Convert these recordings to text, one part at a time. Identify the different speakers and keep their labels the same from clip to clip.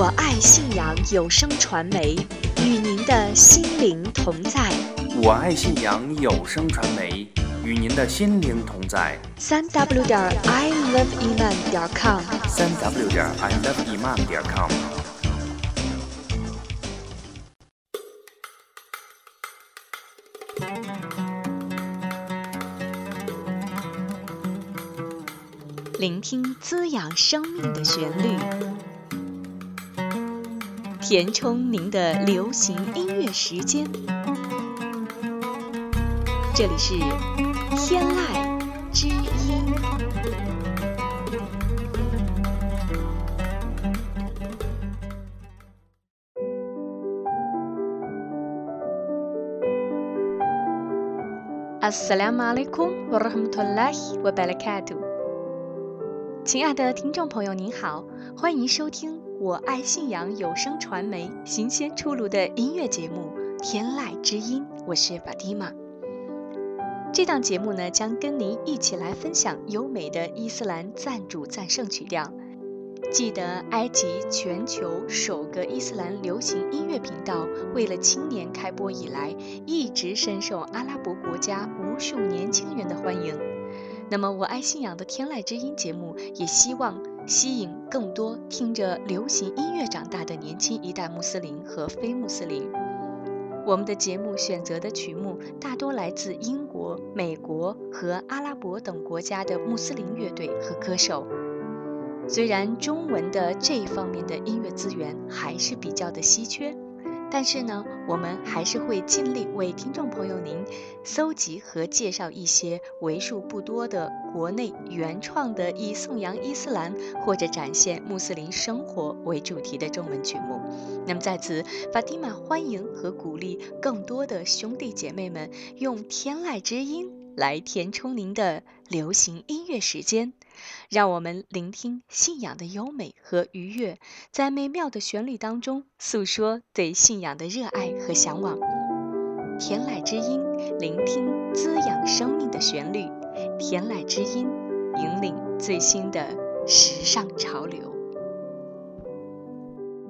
Speaker 1: 我爱信阳有声传媒，与您的心灵同在。
Speaker 2: 我爱信阳有声传媒，与您的心灵同在。
Speaker 1: 三 w 点 i love iman 点 com，
Speaker 2: 三 w 点 i love iman 点 com。
Speaker 1: 聆听滋养生命的旋律，填充您的流行音乐时间。这里是天籁之音。Assalamu alaikum warahmatullahi wabarakatuh。亲爱的听众朋友，您好，欢迎收听我爱信仰有声传媒新鲜出炉的音乐节目《天籁之音》，我是法蒂玛。这档节目呢，将跟您一起来分享优美的伊斯兰赞主赞圣曲调。记得埃及全球首个伊斯兰流行音乐频道，为了青年开播以来，一直深受阿拉伯国家无数年轻人的欢迎。那么，我爱信仰的天籁之音节目，也希望吸引更多听着流行音乐长大的年轻一代穆斯林和非穆斯林。我们的节目选择的曲目大多来自英国、美国和阿拉伯等国家的穆斯林乐队和歌手。虽然中文的这一方面的音乐资源还是比较的稀缺，但是呢，我们还是会尽力为听众朋友您搜集和介绍一些为数不多的国内原创的以颂扬伊斯兰或者展现穆斯林生活为主题的中文曲目。那么在此，法蒂玛欢迎和鼓励更多的兄弟姐妹们用天籁之音来填充您的流行音乐时间。让我们聆听信仰的优美和愉悦，在美妙的旋律当中诉说对信仰的热爱和向往。天籁之音，聆听滋养生命的旋律。天籁之音，引领最新的时尚潮流。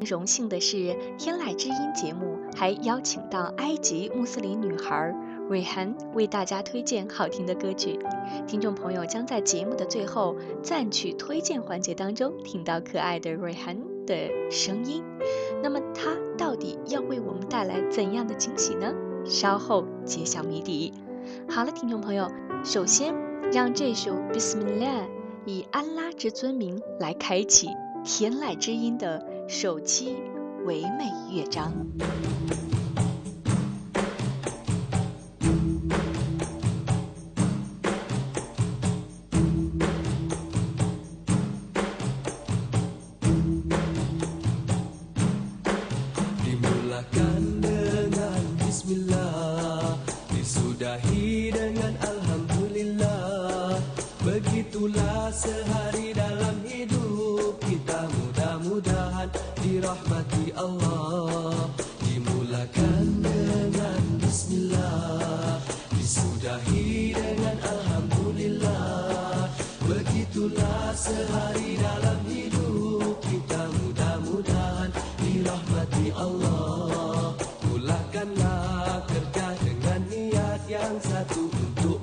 Speaker 1: 荣幸的是，天籁之音节目还邀请到埃及穆斯林女孩。瑞涵为大家推荐好听的歌曲，听众朋友将在节目的最后赞曲推荐环节当中听到可爱的瑞涵的声音。那么，她到底要为我们带来怎样的惊喜呢？稍后揭晓谜底。好了，听众朋友，首先让这首《Bismillah》以安拉之尊名来开启天籁之音的首期唯美乐章。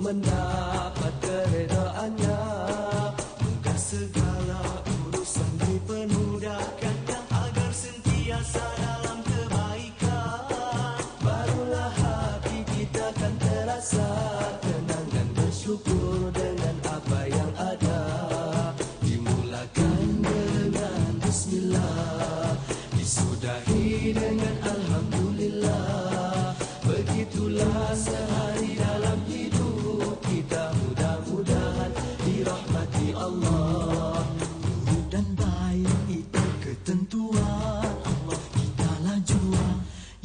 Speaker 3: menang.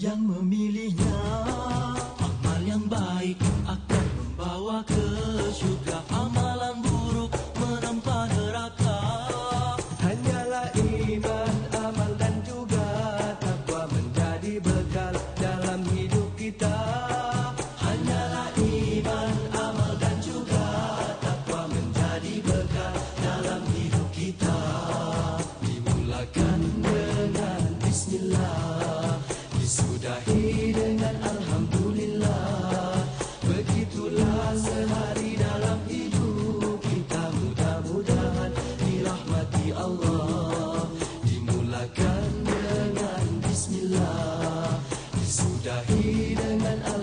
Speaker 3: yang memilihnya amal yang baik akan membawa ke da hielen an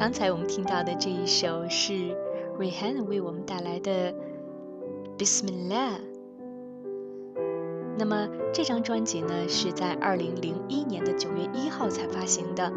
Speaker 1: 刚才我们听到的这一首是 Rihanna 为我们带来的 Bismillah。那么这张专辑呢是在二零零一年的九月一号才发行的。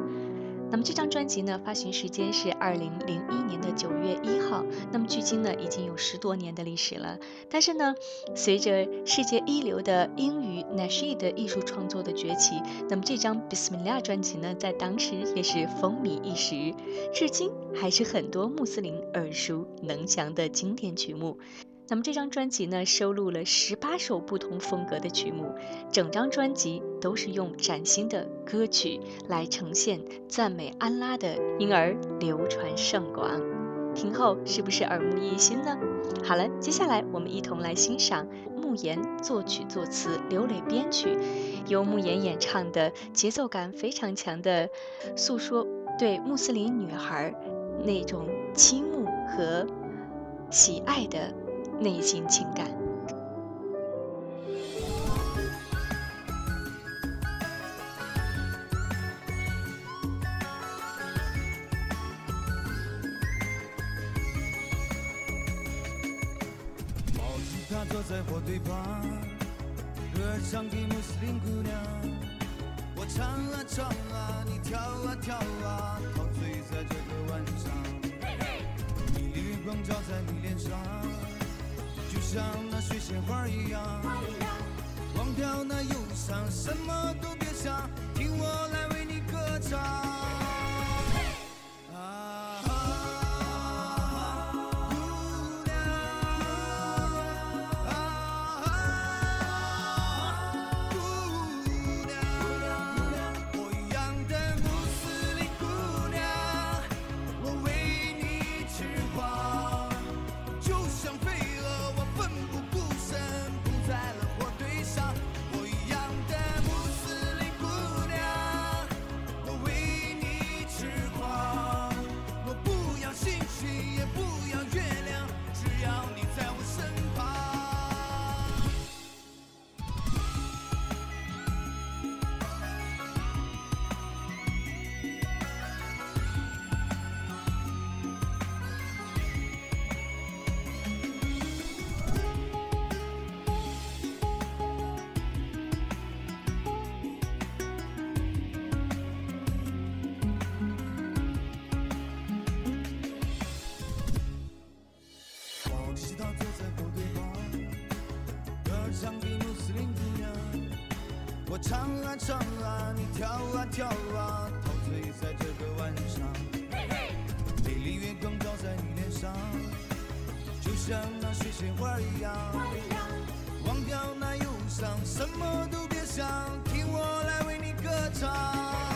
Speaker 1: 那么这张专辑呢发行时间是二零零一年的九月一号，那么距今呢已经有十多年的历史了。但是呢，随着世界一流的英语 Nasheed 艺术创作的崛起，那么这张 Bismillah 专辑呢在当时也是风靡一时，至今还是很多穆斯林耳熟能详的经典曲目。那么这张专辑呢，收录了十八首不同风格的曲目，整张专辑都是用崭新的歌曲来呈现赞美安拉的，因而流传甚广。听后是不是耳目一新呢？好了，接下来我们一同来欣赏慕言作曲作词、刘磊编曲，由慕言演唱的节奏感非常强的，诉说对穆斯林女孩那种倾慕和喜爱的。内心情感。
Speaker 4: 抱着她坐在火堆旁，歌唱给穆斯林姑娘。我唱啊唱啊，你跳啊跳啊，陶醉在这个晚上。迷离月光照在你脸上。就像那水仙花一样，忘掉那忧伤，什么都别想，听我来为你歌唱。歌唱给穆斯林姑娘。我唱啊唱啊，你跳啊跳啊，陶醉在这个晚上。美丽月光照在你脸上，就像那水仙花一样。忘掉那忧伤，什么都别想，听我来为你歌唱。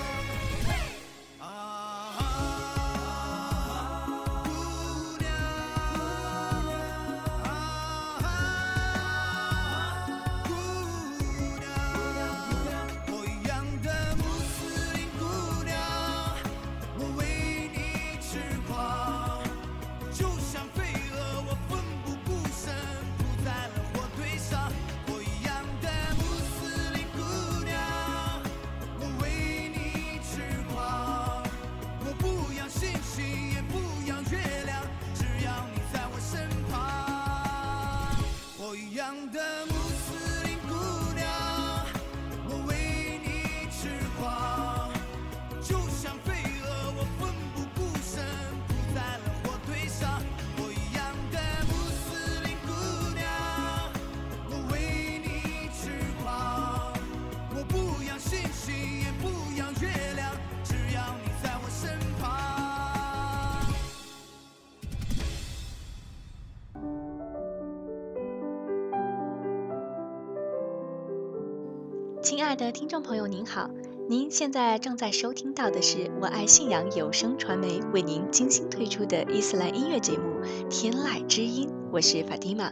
Speaker 1: 亲爱的听众朋友，您好，您现在正在收听到的是我爱信仰有声传媒为您精心推出的伊斯兰音乐节目《天籁之音》，我是法蒂玛。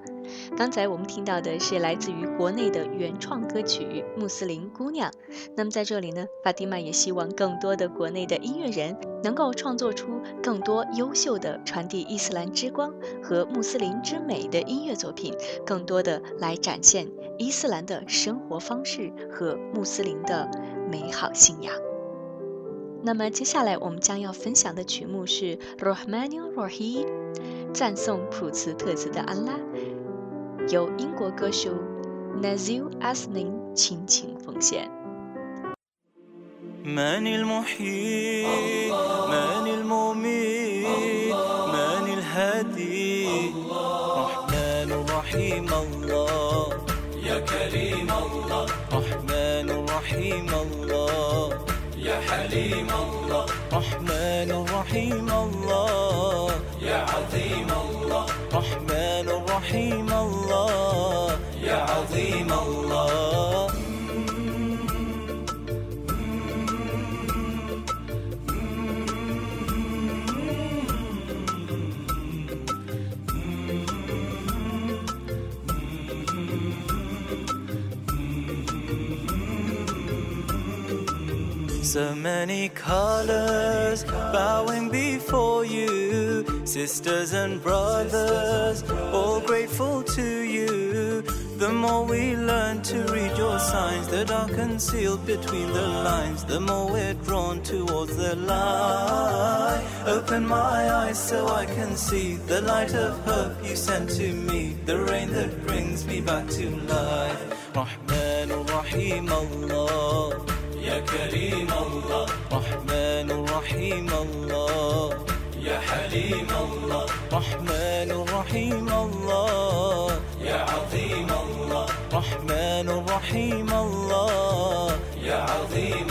Speaker 1: 刚才我们听到的是来自于国内的原创歌曲《穆斯林姑娘》。那么在这里呢，法蒂玛也希望更多的国内的音乐人能够创作出更多优秀的传递伊斯兰之光和穆斯林之美的音乐作品，更多的来展现伊斯兰的生活方式和穆斯林的美好信仰。那么接下来我们将要分享的曲目是《Rahmanir Rahim》，赞颂普慈特慈的安拉。由英国歌手 Nazil Asnin 倾情奉献。
Speaker 5: من المحيي من المميت من الهادي رحمن رحيم الله كريم الله. رحمن رحيم الله. يا حليم الله. رحمن رحيم الله. يا عظيم الله. رحمن رحيم الله. يا عظيم الله. So many colors bowing before you, sisters and brothers, all grateful to you. The more we learn to read your signs that are concealed between the lines, the more we're drawn towards the light. Open my eyes so I can see the light of hope you sent to me, the rain that brings me back to life. Rahman Rahim Allah. يا كريم الله. رحمن رحيم الله. يا حليم الله. رحمن رحيم الله. يا عظيم الله. رحمن رحيم الله. يا عظيم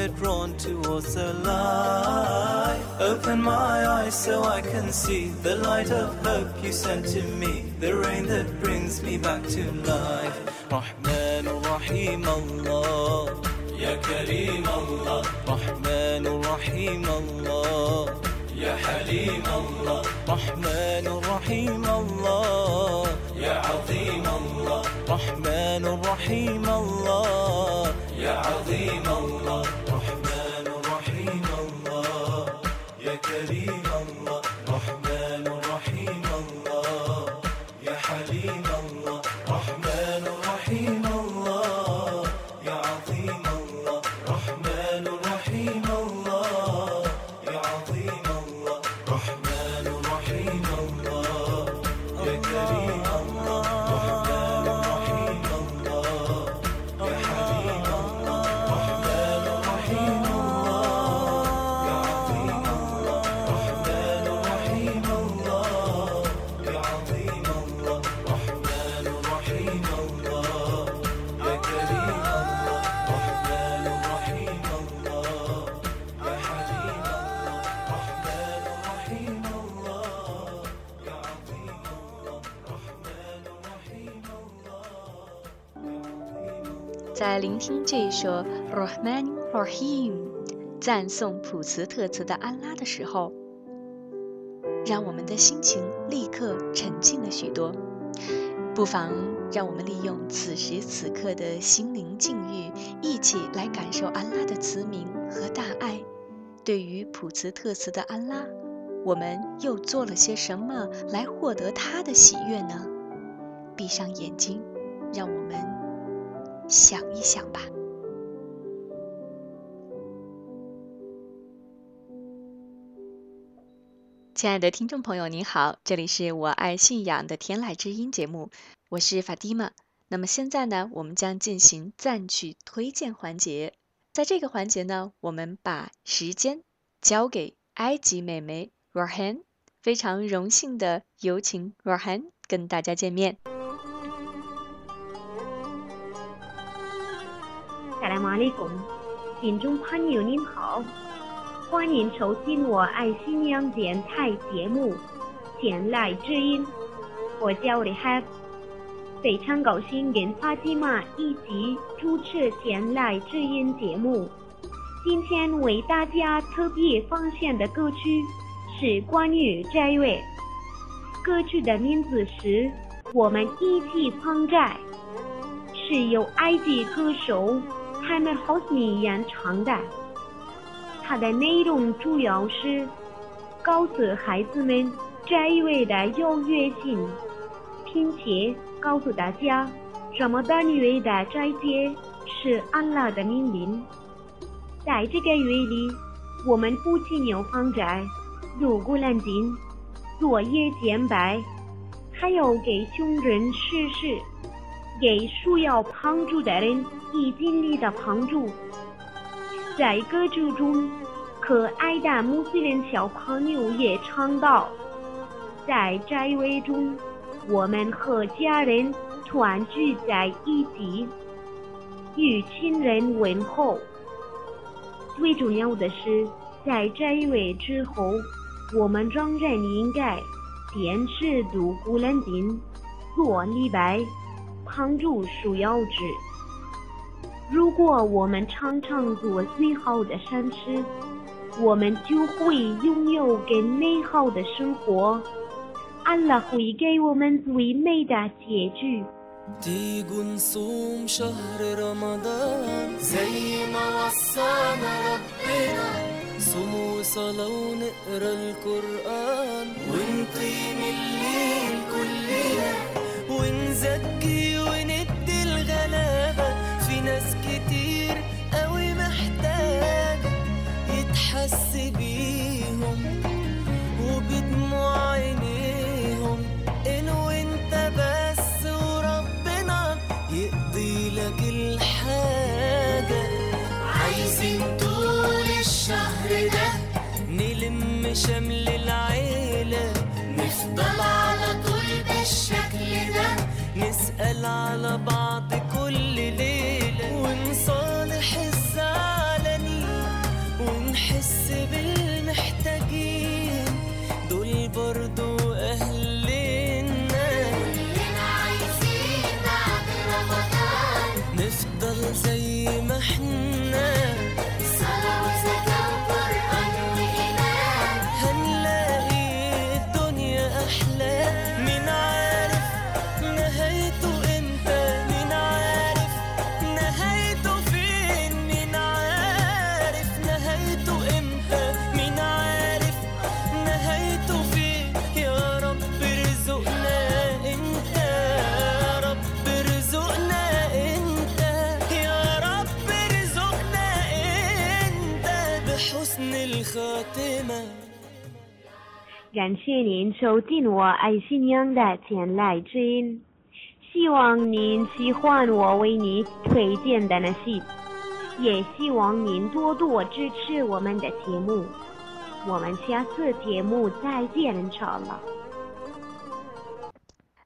Speaker 5: we're drawn towards the light. Open my eyes so I can see the light of hope you sent to me, the rain that brings me back to life. Rahman Rahim Allah. يا كريم الله رحمن رحيم الله يا حليم الله رحمن رحيم الله يا عظيم الله رحمن رحيم الله يا عظيم الله
Speaker 1: 听这一首 Rahman Rahim 赞颂普慈特慈的安拉的时候，让我们的心情立刻沉静了许多。不妨让我们利用此时此刻的心灵境遇，一起来感受安拉的慈名和大爱。对于普慈特慈的安拉，我们又做了些什么来获得他的喜悦呢？闭上眼睛，让我们想一想吧。亲爱的听众朋友，您好，这里是我爱信仰的天籁之音节目，我是 Fatima 那么现在呢，我们将进行赞曲推荐环节，在这个环节呢，我们把时间交给埃及美眉 Rohan 非常荣幸的有请 Rohan 跟大家见面。
Speaker 6: 萨拉姆阿里贡，听众朋友您好，欢迎收听我爱新娘电台节目《前来之音》，我叫李海，非常高兴跟法蒂玛一起主持《前来之音》节目。今天为大家特别奉献的歌曲是关于斋月，歌曲的名字是《我们一起放斋》，是由埃及歌手。泰梅豪斯尼演唱的，它的内容主要是告诉孩子们斋月的优越性，并且告诉大家什么的月的斋戒是安拉的命令。在这个月里，我们不仅要放斋、入古兰经、做夜见拜，还要给穷人施食。给需要帮助的人以尽力的帮助。在歌曲中，可爱的穆斯林小朋友也唱到：在斋月中，我们和家人团聚在一起，与亲人问候。最重要的是，在斋月之后，我们仍然应该坚持读古兰经，做礼拜。帮助需要者。如果我们常常做最好的善事，我们就会拥有更美好的生活。安拉会给我们最美的结局。
Speaker 7: تيجوا نصوم شهر رمضان زي ما وصانا ربنا صوم وصلاة ونقرا القرآن ونقيم الليل كلنا ونزكي يتحس بيهم
Speaker 6: 感谢您收听我爱信仰的前来之音，希望您喜欢我为你推荐的那些，也希望您多多支持我们的节目。我们下次节目再见好。了。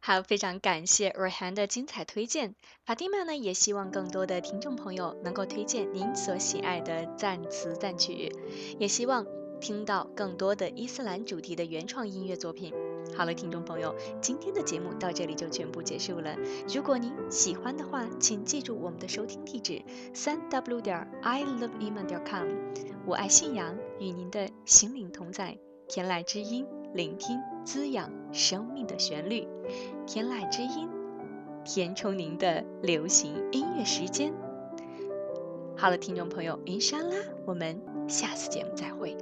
Speaker 1: 好，非常感谢 Rehan 的精彩推荐。法蒂玛呢，也希望更多的听众朋友能够推荐您所喜爱的赞词赞曲，也希望听到更多的伊斯兰主题的原创音乐作品。好了，听众朋友，今天的节目到这里就全部结束了。如果您喜欢的话，请记住我们的收听地址：三 w 点 i love iman 点 com。我爱信仰，与您的心灵同在。天籁之音，聆听滋养生命的旋律。天籁之音，填充您的流行音乐时间。好了，听众朋友，云莎啦，我们下次节目再会。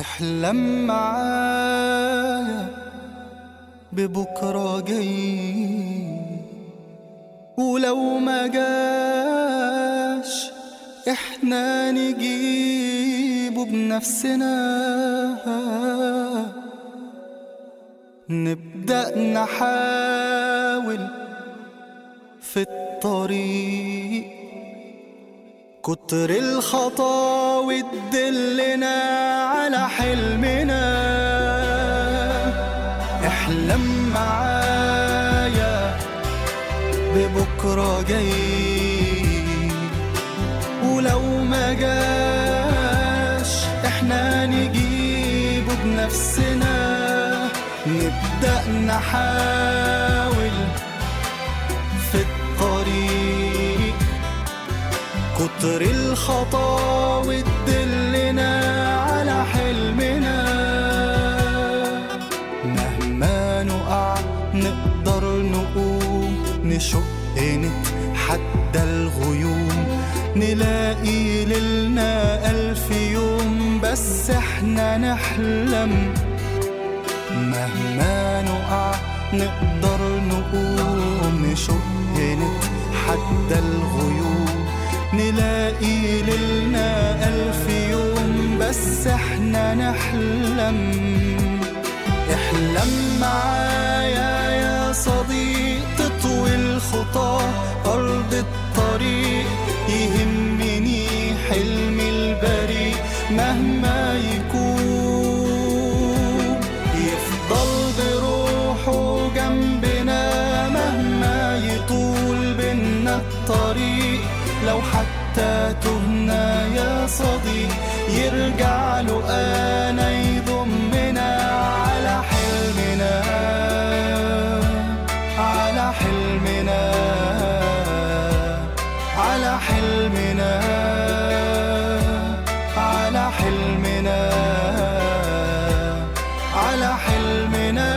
Speaker 8: احلم معايا ببكرة جاي. ولو ما جاش إحنا نجيب نجيبه بنفسنا. نبدأ نحاول في الطريق. كتر الخطاوي تدلنا على حلمنا. احلم معايا ببكرة جاي. ولو ما جاش إحنا نجيبه بنفسنا. نبدأ نحاول كتر الخطاوي تدلنا على حلمنا. مهما نقع نقدر نقوم نشق نتحدى الغيوم. نلاقي ليلنا ألف يوم بس إحنا نحلم. مهما نقع نقدر نقوم نشق نتحدى الغيوم نلاقي ليلنا ألف يوم بس إحنا نحلم. احلم معايا صديق يرجع له أنا يضمنا على حلمنا. على حلمنا. على حلمنا. على حلمنا. على حلمنا.